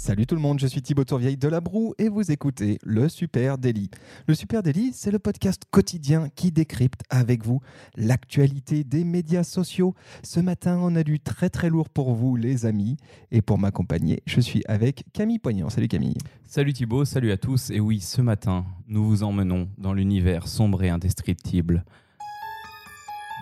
Salut tout le monde, je suis Thibaut Tourvieille de La Broue et vous écoutez le Super Daily. Le Super Daily, c'est le podcast quotidien qui décrypte avec vous l'actualité des médias sociaux. Ce matin, on a du très très lourd pour vous les amis et pour m'accompagner, je suis avec Camille Poignant. Salut Camille. Salut Thibaut, salut à tous. Et oui, ce matin, nous vous emmenons dans l'univers sombre et indescriptible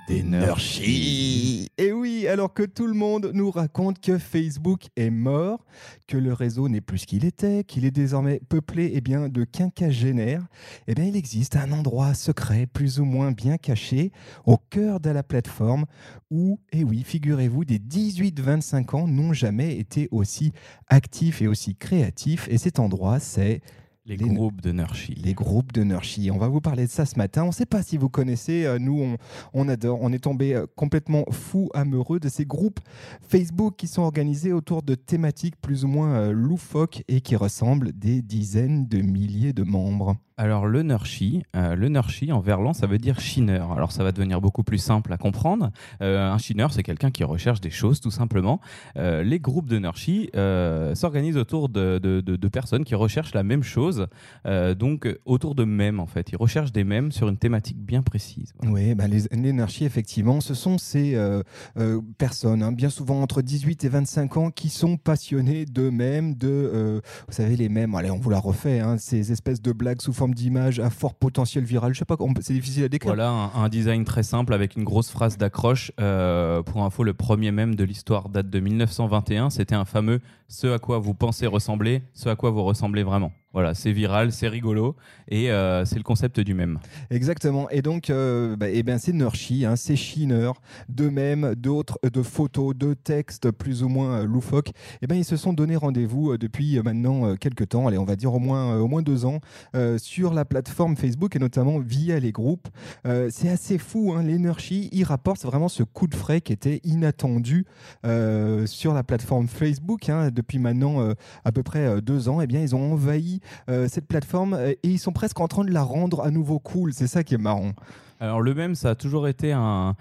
d'énergie. Et oui, alors que tout le monde nous raconte que Facebook est mort, que le réseau n'est plus ce qu'il était, qu'il est désormais peuplé eh bien, de quinquagénaires, eh bien, il existe un endroit secret, plus ou moins bien caché, au cœur de la plateforme, où, eh oui, figurez-vous, des 18-25 ans n'ont jamais été aussi actifs et aussi créatifs. Et cet endroit, c'est les, groupes de Nurshi. Les groupes de Nurshi. On va vous parler de ça ce matin. On ne sait pas si vous connaissez. Euh, nous, on, on, adore. On est tombé euh, complètement fou, amoureux de ces groupes Facebook qui sont organisés autour de thématiques plus ou moins euh, loufoques et qui ressemblent des dizaines de milliers de membres. Alors le Nurshi, le Nurshi en verlan, ça veut dire chineur. Alors ça va devenir beaucoup plus simple à comprendre. un chineur, c'est quelqu'un qui recherche des choses, tout simplement. les groupes de Nurshi s'organisent autour de, personnes qui recherchent la même chose euh, donc autour de mèmes en fait. Ils recherchent des mèmes sur une thématique bien précise. Oui, bah, les l'énergie effectivement, ce sont ces euh, euh, personnes, hein, bien souvent entre 18 et 25 ans, qui sont passionnés de mèmes, de, vous savez les mèmes, allez on vous la refait, hein, ces espèces de blagues sous forme d'images à fort potentiel viral. Je sais pas, c'est difficile à décrire. Voilà un, design très simple avec une grosse phrase d'accroche. pour info, le premier mème de l'histoire date de 1921. C'était un fameux ce à quoi vous pensez ressembler, ce à quoi vous ressemblez vraiment. Voilà, c'est viral, c'est rigolo et euh, c'est le concept du même. Exactement. Et donc, euh, bah, eh ben, c'est Nurshi, hein, c'est Shiner, de même, d'autres, de photos, de textes plus ou moins euh, loufoques. Eh ben, ils se sont donné rendez-vous depuis maintenant quelques temps, allez, on va dire au moins, au moins deux ans, sur la plateforme Facebook et notamment via les groupes. c'est assez fou, hein, les Nurshi, ils rapportent vraiment ce coup de frais qui était inattendu sur la plateforme Facebook hein, depuis maintenant à peu près deux ans. Eh bien, ils ont envahi euh, cette plateforme euh, et ils sont presque en train de la rendre à nouveau cool. C'est ça qui est marrant. Alors le même, ça a toujours été un,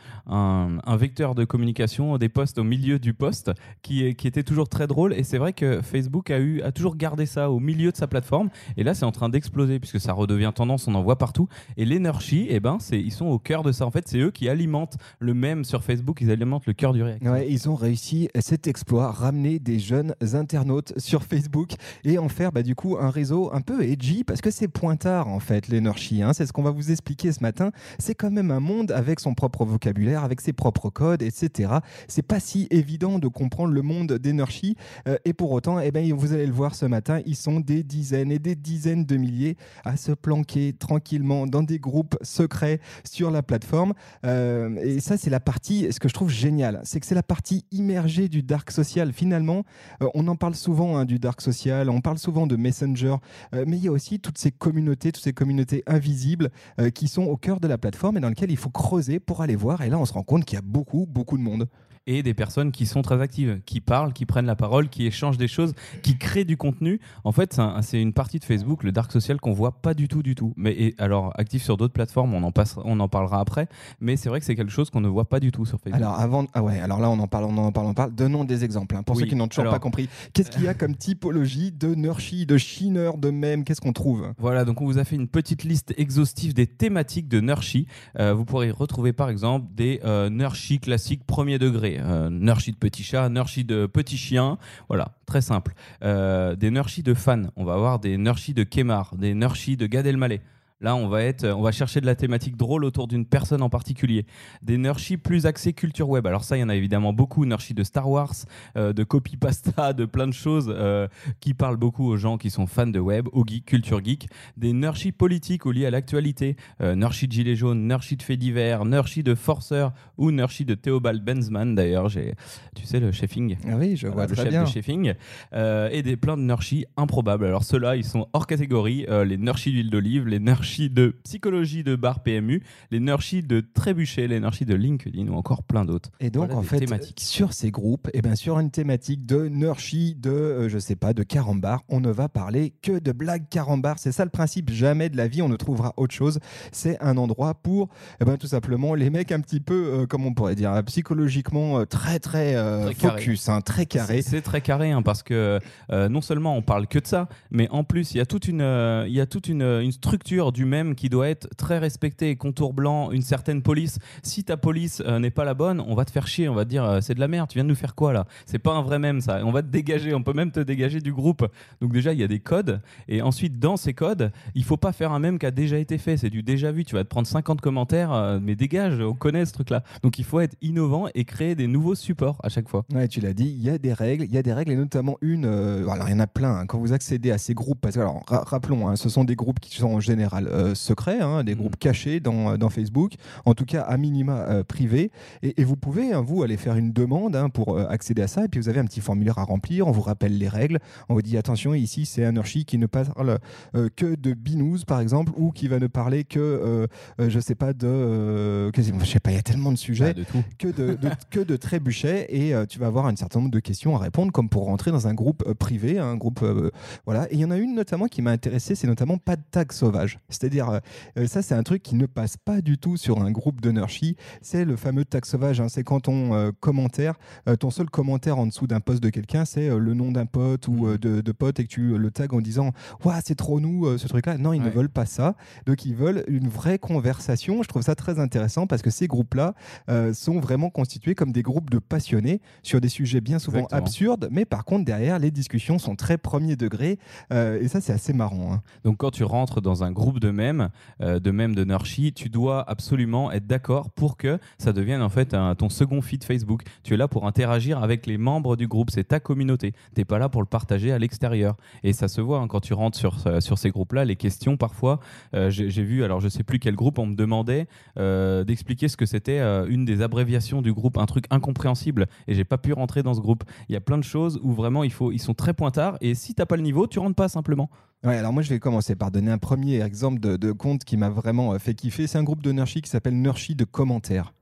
vecteur de communication, des posts au milieu du post, qui, était toujours très drôle. Et c'est vrai que Facebook a, eu, a toujours gardé ça au milieu de sa plateforme. Et là, c'est en train d'exploser, puisque ça redevient tendance, on en voit partout. Et l'Energy, eh ben, ils sont au cœur de ça. En fait, c'est eux qui alimentent le même sur Facebook, ils alimentent le cœur du réacteur. Ils ont réussi cet exploit, ramener des jeunes internautes sur Facebook et en faire bah, du coup un réseau un peu edgy, parce que c'est pointard en fait, l'Energy. Hein. C'est ce qu'on va vous expliquer ce matin c'est quand même un monde avec son propre vocabulaire, avec ses propres codes, etc. C'est pas si évident de comprendre le monde d'énergie. Euh, et pour autant, eh ben, vous allez le voir ce matin, ils sont des dizaines et des dizaines de milliers à se planquer tranquillement dans des groupes secrets sur la plateforme. Euh, et ça, c'est la partie, ce que je trouve génial, c'est que c'est la partie immergée du dark social. Finalement, euh, on en parle souvent hein, du dark social, on parle souvent de Messenger, mais il y a aussi toutes ces communautés, toutes ces communautés invisibles qui sont au cœur de la plateforme et dans lequel il faut creuser pour aller voir. Et là, on se rend compte qu'il y a beaucoup, beaucoup de monde et des personnes qui sont très actives, qui parlent, qui prennent la parole, qui échangent des choses, qui créent du contenu. En fait, c'est une partie de Facebook, le dark social, qu'on voit pas du tout, du tout. Mais alors, actif sur d'autres plateformes, on en, passe, on en parlera après. Mais c'est vrai que c'est quelque chose qu'on ne voit pas du tout sur Facebook. Alors, avant, ah ouais, alors là, on en parle, on en parle, on en parle. Donnons des exemples hein, pour ceux qui n'ont toujours pas compris. Qu'est-ce qu'il y a comme typologie de Nurshi, de Shiner, de meme? Qu'est-ce qu'on trouve? Voilà, donc on vous a fait une petite liste exhaustive des thématiques de Nurshi. Euh, vous pourrez retrouver par exemple des euh, Nurshi classiques premier degré euh, nurshi de petit chat, nurshi de petit chien. Voilà, très simple. Euh, des nurshi de fans. On va avoir des nurshi de Kemar, des nurshi de Gad Elmaleh. Là, on va, être, on va chercher de la thématique drôle autour d'une personne en particulier. Des nurshi plus axés culture web. Alors ça, il y en a évidemment beaucoup. Nurshi de Star Wars, euh, de copy pasta, de plein de choses euh, qui parlent beaucoup aux gens qui sont fans de web, au geek, culture geek. Des nurshi politiques ou liés à l'actualité. Euh, nurshi de gilet jaune, nurshi de faits divers, nurshi de forceur ou nurshi de Theobald Benzman. D'ailleurs, j'ai, tu sais, le chefing. Ah oui, je vois le très chef bien. de chefing. et des plein de nurshi improbables. Alors ceux-là, ils sont hors catégorie. les nurshi d'huile d'olive, les nurshi De Psychologie de Bar PMU, les Nurshi de Trébuchet, les Nurshi de LinkedIn ou encore plein d'autres. Et donc, Voilà en fait, thématiques. sur ces groupes, et bien sur une thématique de Nurshi, de, euh, je sais pas, de carambar, on ne va parler que de blagues carambar. C'est ça le principe. Jamais de la vie, on ne trouvera autre chose. C'est un endroit pour, eh ben, tout simplement, les mecs un petit peu, euh, comment on pourrait dire, psychologiquement euh, très, très, euh, Très focus, hein, très carré. C'est c'est très carré hein, parce que euh, non seulement on parle que de ça, mais en plus il y a toute une, euh, il y a toute une, une structure du même qui doit être très respectée, contour blanc, une certaine police. Si ta police euh, n'est pas la bonne, on va te faire chier, on va te dire euh, c'est de la merde, tu viens de nous faire quoi là? C'est pas un vrai même ça. On va te dégager, on peut même te dégager du groupe. Donc déjà il y a des codes et ensuite dans ces codes, il faut pas faire un même qui a déjà été fait, c'est du déjà vu. Tu vas te prendre 50 commentaires, euh, mais dégage, on connaît ce truc là. Donc il faut être innovant et créer des nouveaux supports à chaque fois. Ouais, tu l'as dit, il y a des règles, il y a des règles et notamment une. alors il y en a plein. hein, quand vous accédez à ces groupes, parce que alors ra- rappelons, hein, ce sont des groupes qui sont en général euh, secrets, hein, des Mhm. groupes cachés dans, dans Facebook, en tout cas à minima euh, privés. Et, et vous pouvez hein, vous aller faire une demande hein, pour euh, accéder à ça. Et puis vous avez un petit formulaire à remplir. On vous rappelle les règles. On vous dit attention, ici c'est un archi qui ne parle euh, que de binous par exemple, ou qui va ne parler que, euh, euh, je sais pas de, euh, que- je sais pas, il y a tellement de sujets Ah, de tout. que de, de- que de trébuchets et euh, tu vas avoir un certain nombre de questions à répondre comme pour rentrer dans un groupe euh, privé, un groupe euh, voilà. Et il y en a une notamment qui m'a intéressé, c'est notamment pas de tag sauvage. C'est-à-dire euh, euh, ça, c'est un truc qui ne passe pas du tout sur un groupe de Nurshi. C'est le fameux tag sauvage. hein. C'est quand ton euh, commentaire, ton seul commentaire en dessous d'un post de quelqu'un, c'est le nom d'un pote ou euh, de, de pote et que tu le tags en disant Ouah, c'est trop nous ce truc-là. Non, ils ne veulent pas ça. Donc ils veulent une vraie conversation. Je trouve ça très intéressant parce que ces groupes-là euh, sont vraiment constitués comme des groupes de passionnés sur des sujets bien souvent Exactement. absurdes, mais par contre derrière les discussions sont très premier degré euh, et ça c'est assez marrant. hein. Donc quand tu rentres dans un groupe de mèmes, euh, de mèmes de Nurshi, tu dois absolument être d'accord pour que ça devienne en fait un- ton second feed Facebook. Tu es là pour interagir avec les membres du groupe, c'est ta communauté. Tu n'es pas là pour le partager à l'extérieur. Et ça se voit hein, quand tu rentres sur, euh, sur ces groupes-là, les questions parfois, euh, j'ai vu, alors je sais plus quel groupe, on me demandait euh, d'expliquer ce que c'était une des abréviations du groupe, un truc incompréhensible, et j'ai pas pu rentrer dans ce groupe. Il y a plein de choses où vraiment il faut, ils sont très pointards, et si t'as pas le niveau, tu rentres pas simplement. Alors moi je vais commencer par donner un premier exemple de, de compte qui m'a vraiment euh, fait kiffer. C'est un groupe de Nurshi qui s'appelle Nurshi de commentaires.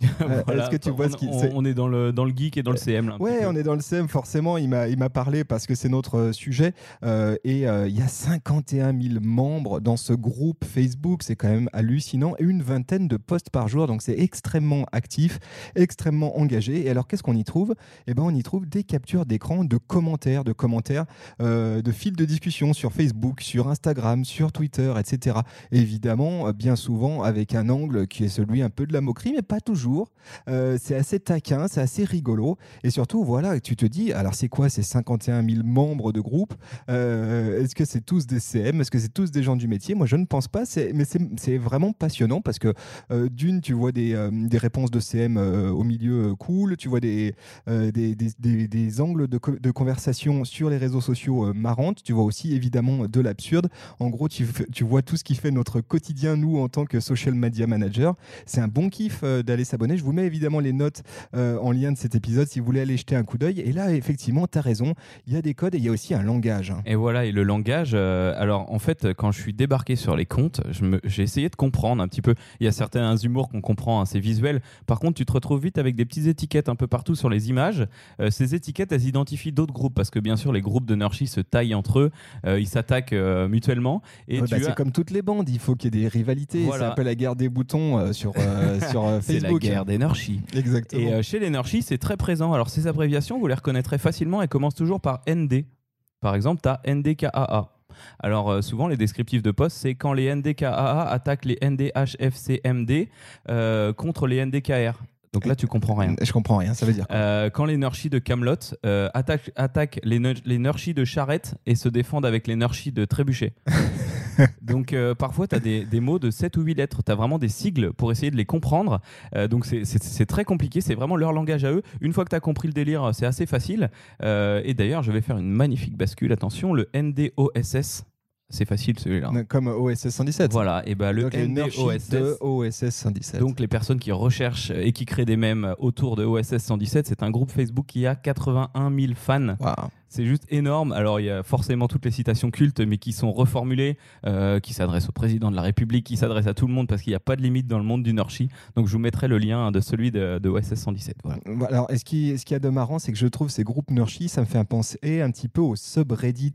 Euh, Voilà. Est-ce que tu vois on, ce qui on- est dans le, dans le geek et dans le CM là. Ouais, on est dans le CM, forcément, il m'a, il m'a parlé parce que c'est notre euh, sujet. Euh, et euh, il y a 51 000 membres dans ce groupe Facebook, c'est quand même hallucinant. Et une vingtaine de posts par jour, donc c'est extrêmement actif, extrêmement engagé. Et alors, qu'est-ce qu'on y trouve? Eh ben, on y trouve des captures d'écran de commentaires, de commentaires, euh, de fils de discussion sur Facebook, sur Instagram, sur Twitter, etc. Évidemment, bien souvent avec un angle qui est celui un peu de la moquerie, mais pas toujours. Euh, c'est assez taquin, c'est assez rigolo. Et surtout, voilà, tu te dis, alors c'est quoi ces 51 000 membres de groupe? Euh, Est-ce que c'est tous des CM Est-ce que c'est tous des gens du métier? Moi, je ne pense pas. Mais c'est vraiment passionnant parce que euh, d'une, tu vois des, des réponses de CM au milieu cool, tu vois des, des, des- des- angles de, de conversation sur les réseaux sociaux marrantes. Tu vois aussi évidemment de l'absurde. En gros, tu, tu vois tout ce qui fait notre quotidien, nous, en tant que social media manager. C'est un bon kiff d'aller s'abonner. Je vous mets évidemment les notes euh, en lien de cet épisode si vous voulez aller jeter un coup d'œil. Et là, effectivement, tu as raison. Il y a des codes et il y a aussi un langage. hein. Et voilà, et le langage, euh, alors en fait, quand je suis débarqué sur les comptes, j'ai essayé de comprendre un petit peu. Il y a certains humours qu'on comprend, hein, c'est visuel. Par contre, tu te retrouves vite avec des petites étiquettes un peu partout sur les images. Euh, ces étiquettes, elles identifient d'autres groupes parce que bien sûr, les groupes de Nurshi se taillent entre eux, ils s'attaquent mutuellement. Et Ouais, bah, as- C'est comme toutes les bandes, il faut qu'il y ait des rivalités. Voilà. C'est un peu la guerre des boutons sur, sur Facebook. Guerre Nurshi. Exactement. Et euh, chez les Nurshi, c'est très présent. Alors, ces abréviations, vous les reconnaîtrez facilement. Elles commencent toujours par ND. Par exemple, tu as NDKAA. Alors, euh, souvent, les descriptifs de poste, c'est quand les NDKAA attaquent les NDHFCMD euh, contre les NDKR. Donc là, tu comprends rien. Je comprends rien, ça veut dire. quoi? Euh, quand les de Camelot attaquent, attaquent les, les de Charrette et se défendent avec les de Trébuchet. donc euh, parfois, tu as des, des mots de 7 ou 8 lettres. Tu as vraiment des sigles pour essayer de les comprendre. Euh, donc c'est- très compliqué. C'est vraiment leur langage à eux. Une fois que tu as compris le délire, c'est assez facile. Euh, et d'ailleurs, je vais faire une magnifique bascule. Attention, le NDOSS. C'est facile celui-là. Comme OSS 117. Voilà, et ben le Donc, les Nurshi NDOSS. de OSS 117. Donc les personnes qui recherchent et qui créent des mèmes autour de OSS 117, c'est un groupe Facebook qui a 81 000 fans. C'est juste énorme. Alors, il y a forcément toutes les citations cultes, mais qui sont reformulées, euh, qui s'adressent au président de la République, qui s'adressent à tout le monde, parce qu'il n'y a pas de limite dans le monde du Norchi. Donc, je vous mettrai le lien de celui de, de OSS 117. Voilà. Alors, ce qui, ce qu'il y a de marrant, c'est que je trouve ces groupes Nurshi, ça me fait penser un petit peu au subreddit.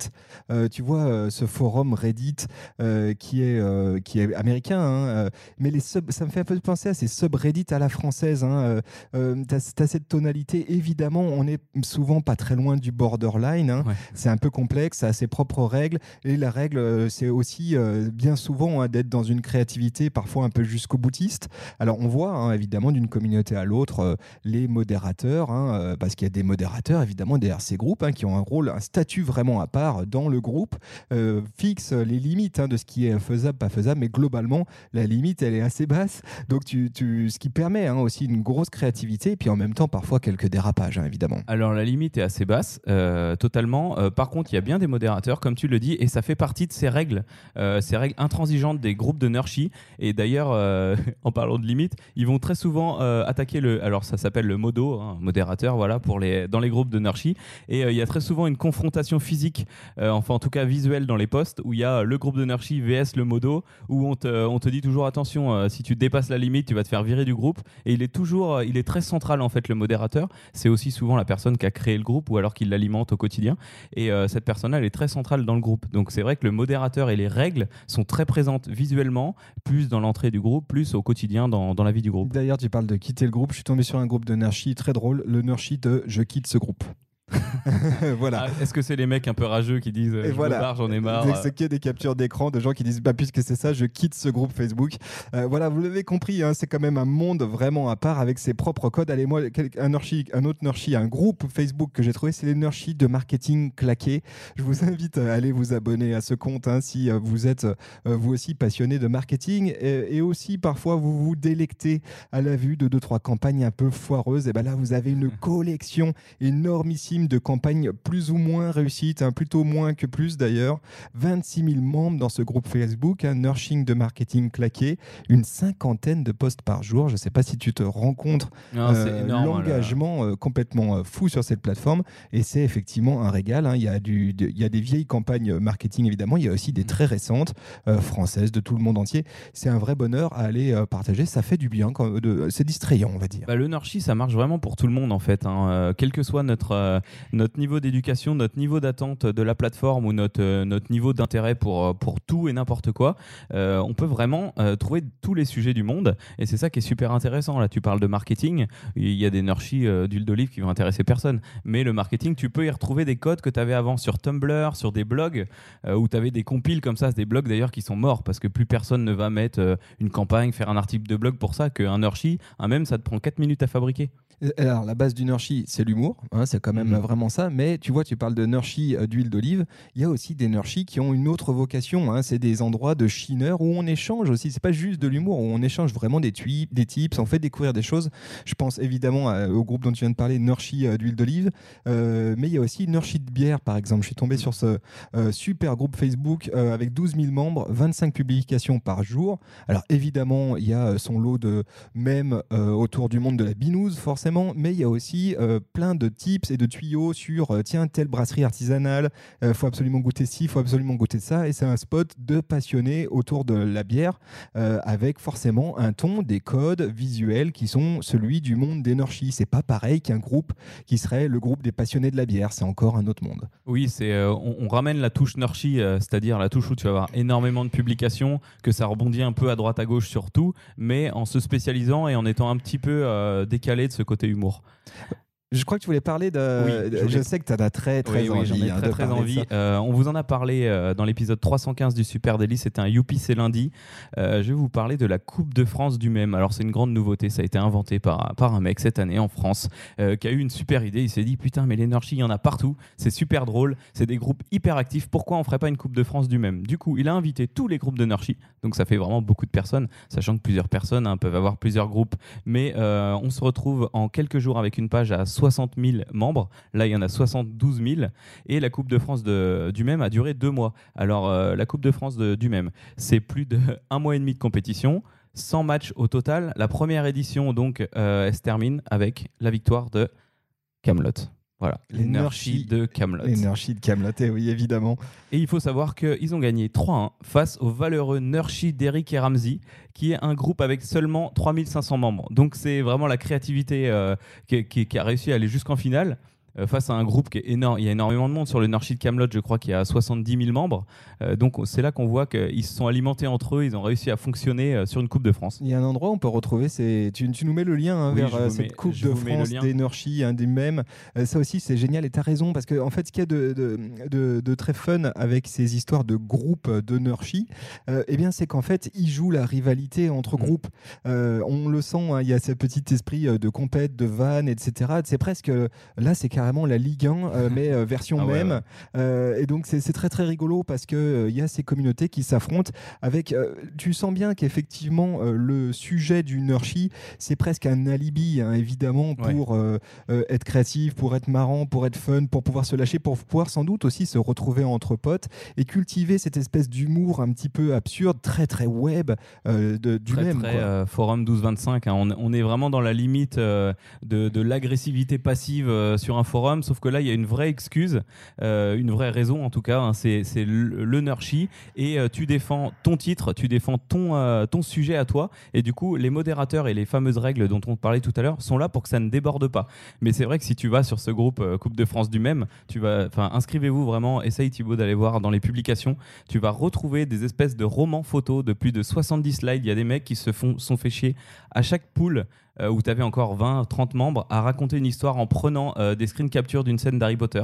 Euh, tu vois, euh, ce forum Reddit euh, qui, est, qui est américain, hein, mais les ça me fait un peu penser à ces subreddits à la française. Hein, tu as, cette tonalité, évidemment, on est souvent pas très loin du borderline. Hein. Ouais. C'est un peu complexe, ça a ses propres règles. Et la règle, euh, c'est aussi euh, bien souvent hein, d'être dans une créativité parfois un peu jusqu'au boutiste. Alors on voit hein, évidemment d'une communauté à l'autre euh, les modérateurs, hein, parce qu'il y a des modérateurs évidemment derrière ces groupes qui ont un rôle, un statut vraiment à part dans le groupe, euh, fixe les limites de ce qui est faisable, pas faisable, mais globalement la limite elle est assez basse. Donc tu, tu- ce qui permet aussi une grosse créativité et puis en même temps parfois quelques dérapages évidemment. Alors la limite est assez basse, euh, totalement. Euh, par contre, il y a bien des modérateurs, comme tu le dis, et ça fait partie de ces règles, euh, ces règles intransigeantes des groupes de Nurshi. Et d'ailleurs, euh, en parlant de limite, ils vont très souvent euh, attaquer le. Alors ça s'appelle le modo, hein, modérateur, voilà, pour les dans les groupes de Nurshi. Et euh, il y a très souvent une confrontation physique, euh, enfin en tout cas visuelle dans les posts, où il y a le groupe de Nurshi vs le modo, où on te, on te dit toujours attention, euh, si tu dépasses la limite, tu vas te faire virer du groupe. Et il est toujours, euh, il est très central en fait le modérateur. C'est aussi souvent la personne qui a créé le groupe ou alors qui l'alimente au quotidien. Et euh, cette personne-là, elle est très centrale dans le groupe. Donc c'est vrai que le modérateur et les règles sont très présentes visuellement, plus dans l'entrée du groupe, plus au quotidien dans, dans la vie du groupe. D'ailleurs, tu parles de quitter le groupe. Je suis tombé sur un groupe de Nurshi très drôle, le Nurshi de Je quitte ce groupe. voilà. Ah, Est-ce que c'est les mecs un peu rageux qui disent euh, Et je voilà. j'en ai marre C'est qu'il y a des captures d'écran de gens qui disent bah, puisque c'est ça, je quitte ce groupe Facebook. Euh, voilà, vous l'avez compris, hein, c'est quand même un monde vraiment à part avec ses propres codes. Allez, moi, un, un autre Nurshi, un groupe Facebook que j'ai trouvé, c'est les Nurshi de marketing claqué. Je vous invite à aller vous abonner à ce compte hein, si euh, vous êtes euh, vous aussi passionné de marketing et, et aussi parfois vous vous délectez à la vue de deux trois campagnes un peu foireuses. Et ben là, vous avez une collection énormissime de campagnes plus ou moins réussites, hein, plutôt moins que plus d'ailleurs. 26 000 membres dans ce groupe Facebook, un nursing de marketing claqué, une cinquantaine de posts par jour. Je ne sais pas si tu te rends compte euh, l'engagement euh, complètement euh, fou sur cette plateforme et c'est effectivement un régal. hein. Il, y a du, de- il y a des vieilles campagnes euh, marketing évidemment, il y a aussi des très récentes euh, françaises de tout le monde entier. C'est un vrai bonheur à aller partager. Ça fait du bien, c'est distrayant, on va dire. Bah, le Nurshi, ça marche vraiment pour tout le monde en fait. hein. Quel que soit notre, notre niveau d'éducation, notre niveau d'attente de la plateforme ou notre, euh, notre niveau d'intérêt pour, euh, pour tout et n'importe quoi, euh, on peut vraiment trouver tous les sujets du monde. Et c'est ça qui est super intéressant. Là, tu parles de marketing. Il y a des Nurshi euh, d'huile d'olive qui vont intéresser personne. Mais le marketing, tu peux y retrouver des codes que tu avais avant sur Tumblr, sur des blogs, où tu avais des compiles comme ça. Des blogs d'ailleurs qui sont morts parce que plus personne ne va mettre une campagne, faire un article de blog pour ça. Qu'un Nurshi, un même, ça te prend 4 minutes à fabriquer. Alors, la base du Nurshi, c'est l'humour, hein, c'est quand même Mhm. euh, vraiment ça. Mais tu vois, tu parles de Nurshi euh, d'huile d'olive. Il y a aussi des Nurshi qui ont une autre vocation. hein. C'est des endroits de chineur où on échange aussi. C'est pas juste de l'humour, où on échange vraiment des, des tips, on fait découvrir des choses. Je pense évidemment à- au groupe dont tu viens de parler, Nurshi euh, d'huile d'olive. Euh, mais il y a aussi Nurshi de bière, par exemple. Je suis tombé sur ce euh, super groupe Facebook euh, avec 12 000 membres, 25 publications par jour. Alors évidemment, il y a euh, son lot de mèmes euh, autour du monde de la binouse, forcément, mais il y a aussi euh, plein de tips et de tuyaux sur euh, tiens, telle brasserie artisanale, il faut absolument goûter ci, faut absolument goûter ça. Et c'est un spot de passionnés autour de la bière, euh, avec forcément un ton, des codes visuels qui sont celui du monde d'Energy. C'est pas pareil qu'un groupe qui serait le groupe des passionnés de la bière, c'est encore un autre monde. Oui, c'est euh, on, ramène la touche Nurshi, euh, c'est-à-dire la touche où tu vas avoir énormément de publications, que ça rebondit un peu à droite à gauche sur tout, mais en se spécialisant et en étant un petit peu euh, décalé de ce côté humour. Je crois que tu voulais parler de. Oui, je sais que tu en as très très Oui, oui, envie. ai hein, très très envie. Euh, on vous en a parlé euh, dans l'épisode 315 du Super Daily, c'était un Youpi c'est lundi. Euh, je vais vous parler de la Coupe de France du même. Alors c'est une grande nouveauté, ça a été inventé par, par un mec cette année en France qui a eu une super idée. Il s'est dit putain mais l'énergie il y en a partout, c'est super drôle, c'est des groupes hyper actifs, pourquoi on ferait pas une Coupe de France du même? Du coup il a invité tous les groupes de Nurshi, donc ça fait vraiment beaucoup de personnes, sachant que plusieurs personnes hein, peuvent avoir plusieurs groupes, mais on se retrouve en quelques jours avec une page à 60 000 membres, là il y en a 72 000, et la Coupe de France du même a duré deux mois. Alors euh, la Coupe de France du même, c'est plus de un mois et demi de compétition. 100 matchs au total. La première édition, donc, euh, elle se termine avec la victoire de Camelot. Voilà, Nurshi de Camelot. Les Nurshi de Camelot, eh oui, évidemment. Et il faut savoir qu'ils ont gagné 3-1 face au valeureux Nurshi d'Eric et Ramsey, qui est un groupe avec seulement 3500 membres. Donc c'est vraiment la créativité euh, qui, qui- qui a réussi à aller jusqu'en finale. Euh, face à un groupe qui est énorme, il y a énormément de monde sur le Nurshi de Camelot, je crois qu'il y a 70 000 membres. Euh, donc c'est là qu'on voit qu'ils se sont alimentés entre eux, ils ont réussi à fonctionner euh, sur une Coupe de France. Il y a un endroit où on peut retrouver, tu, tu nous mets le lien hein, Oui, vers cette mets- Coupe de France Nurshi, un des mêmes. Euh, ça aussi, c'est génial et tu as raison parce que en fait, ce qu'il y a de, de, de- de très fun avec ces histoires de groupes de Nurshi, euh, eh bien, c'est qu'en fait, ils jouent la rivalité entre Mm. groupes. On le sent, hein, il y a ce petit esprit de compète, de vanne, etc. C'est presque là, c'est carrément la Ligue 1, euh, mais euh, version Ah ouais, même. ouais. Euh, et donc c'est très très rigolo parce que euh, il y a ces communautés qui s'affrontent avec. tu sens bien qu'effectivement le sujet du Nurshi c'est presque un alibi hein, évidemment pour être créatif, pour être marrant, pour être fun, pour pouvoir se lâcher, pour pouvoir sans doute aussi se retrouver entre potes et cultiver cette espèce d'humour un petit peu absurde, très très web de- du très, même. très, quoi. forum 1225. hein. On, on est vraiment dans la limite de, de l'agressivité passive sur un sauf que là, il y a une vraie excuse, euh, une vraie raison en tout cas. hein. c'est Nurshi et euh, tu défends ton titre, tu défends ton, euh, ton sujet à toi. Et du coup, les modérateurs et les fameuses règles dont on parlait tout à l'heure sont là pour que ça ne déborde pas. Mais c'est vrai que si tu vas sur ce groupe Coupe de France du même, tu vas, inscrivez-vous vraiment. Essaye Thibaut d'aller voir dans les publications. Tu vas retrouver des espèces de romans photos de plus de 70 slides. Il y a des mecs qui se font, sont fait chier à chaque pool euh, où tu avais encore 20, 30 membres à raconter une histoire en prenant euh, des screen captures d'une scène d'Harry Potter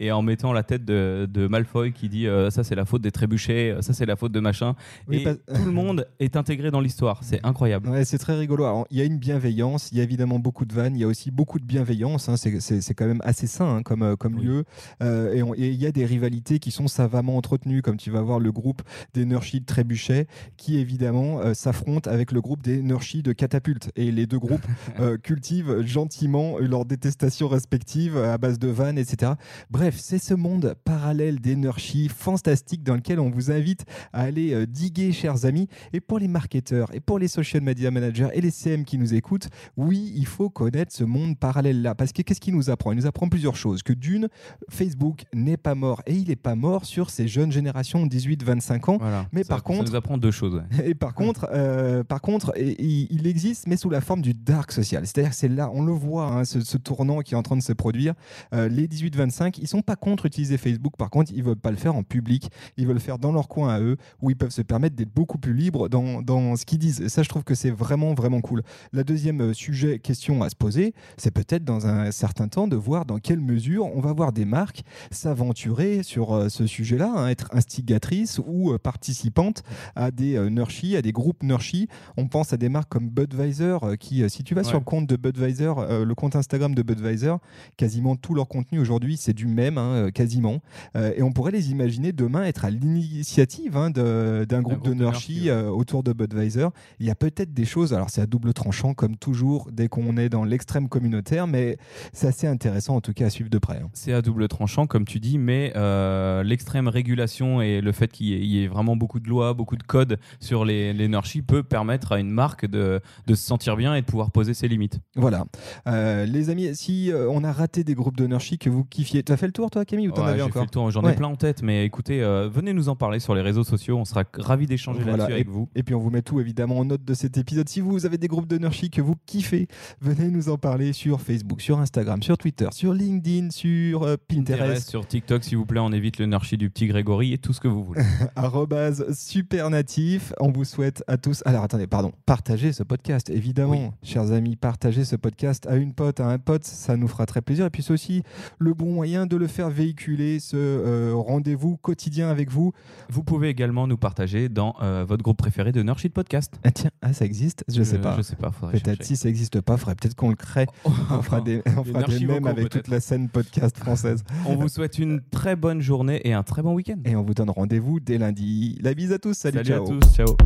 et en mettant la tête de, de Malfoy qui dit euh, ça c'est la faute des trébuchets, euh, ça c'est la faute de machin. Oui, et pas- tout le monde est intégré dans l'histoire. C'est incroyable. Ouais, c'est très rigolo. Il y a une bienveillance, il y a évidemment beaucoup de vannes, il y a aussi beaucoup de bienveillance. hein. C'est- quand même assez sain hein, comme, euh, comme Oui. lieu. Euh, et il y a des rivalités qui sont savamment entretenues, comme tu vas voir le groupe des Nurshi de Trébuchet, qui évidemment euh, s'affrontent avec le groupe des Nurshi de Catapulte. Et les deux groupes cultivent gentiment leur détestation respective à base de vannes, etc. Bref, c'est ce monde parallèle Nurshi fantastique dans lequel on vous invite à aller euh, diguer, chers amis. Et pour les marketeurs et pour les social media managers et les CM qui nous écoutent, oui, il faut connaître ce monde parallèle-là. Parce que qu'est-ce qu'il nous apprend? Il nous apprend plusieurs choses. Que d'une, Facebook n'est pas mort. Et il n'est pas mort sur ces jeunes générations 18-25 ans. Voilà. Mais Ça- par ça contre- nous apprend deux choses. ouais. Et par contre, euh, par contre, il, il existe, mais sous la forme du dark social. C'est-à-dire que c'est là, on le voit, hein, ce, ce tournant qui est en train de se produire. Euh, les 18-25, ils sont pas contre utiliser Facebook. Par contre, ils veulent pas le faire en public. Ils veulent le faire dans leur coin à eux, où ils peuvent se permettre d'être beaucoup plus libres dans, dans ce qu'ils disent. Et ça, je trouve que c'est vraiment, vraiment cool. La deuxième euh, sujet, question à se poser, c'est peut-être dans un certain temps de voir dans quelle mesure on va voir des marques s'aventurer sur euh, ce sujet-là, hein, être instigatrices ou euh, participantes à des Nurshi, à des groupes Nurshi. On pense à des marques comme Budweiser, qui, si tu vas sur le compte de Budweiser, le compte Instagram de Budweiser, quasiment tout leur contenu aujourd'hui, c'est du hein, euh, quasiment. Euh, et on pourrait les imaginer demain être à l'initiative hein, d'un groupe, groupe de ouais. euh, autour de Budweiser. Il y a peut-être des choses, alors c'est à double tranchant comme toujours dès qu'on est dans l'extrême communautaire, mais c'est assez intéressant en tout cas à suivre de près. hein. C'est à double tranchant, comme tu dis, mais euh, l'extrême régulation et le fait qu'il y, ait- il y ait vraiment beaucoup de lois, beaucoup de codes sur les, les peut permettre à une marque de, de se sentir bien et de pouvoir poser ses limites. Voilà. Les amis, si on a raté des groupes de que vous kiffiez, tu as fait le tour toi Camille ou t'en Ouais, avais encore j'en Ouais. ai plein en tête, mais écoutez, euh, venez nous en parler sur les réseaux sociaux, on sera ravis d'échanger Voilà, là-dessus avec vous. Et puis on vous met tout évidemment en note de cet épisode. Si vous avez des groupes de Nurshi que vous kiffez, venez nous en parler sur Facebook, sur Instagram, sur Twitter, sur LinkedIn, sur euh, Pinterest, Pinterest, sur TikTok, s'il vous plaît, on évite le Nurshi du petit Grégory et tout ce que vous voulez. arrobase supernatif. On vous souhaite à tous. Alors attendez, pardon. Partagez ce podcast, évidemment, Oui. chers amis. Partagez ce podcast à une pote, à un pote, ça nous fera très plaisir. Et puis c'est aussi le bon moyen de le faire véhiculer, ce euh, rendez-vous quotidien avec vous. vous pouvez également nous partager dans euh, votre groupe préféré de Nurshi de podcast. Ah, tiens, ah, ça existe Je sais pas. Je sais pas, Peut-être si ça n'existe pas, faudrait peut-être qu'on le crée. On fera des, on fera des vocaux, avec toute la scène podcast française. On vous souhaite une très bonne journée et un très bon week-end. Et on vous donne rendez-vous dès lundi. La bise à tous. Salut, Salut ciao. à tous, ciao.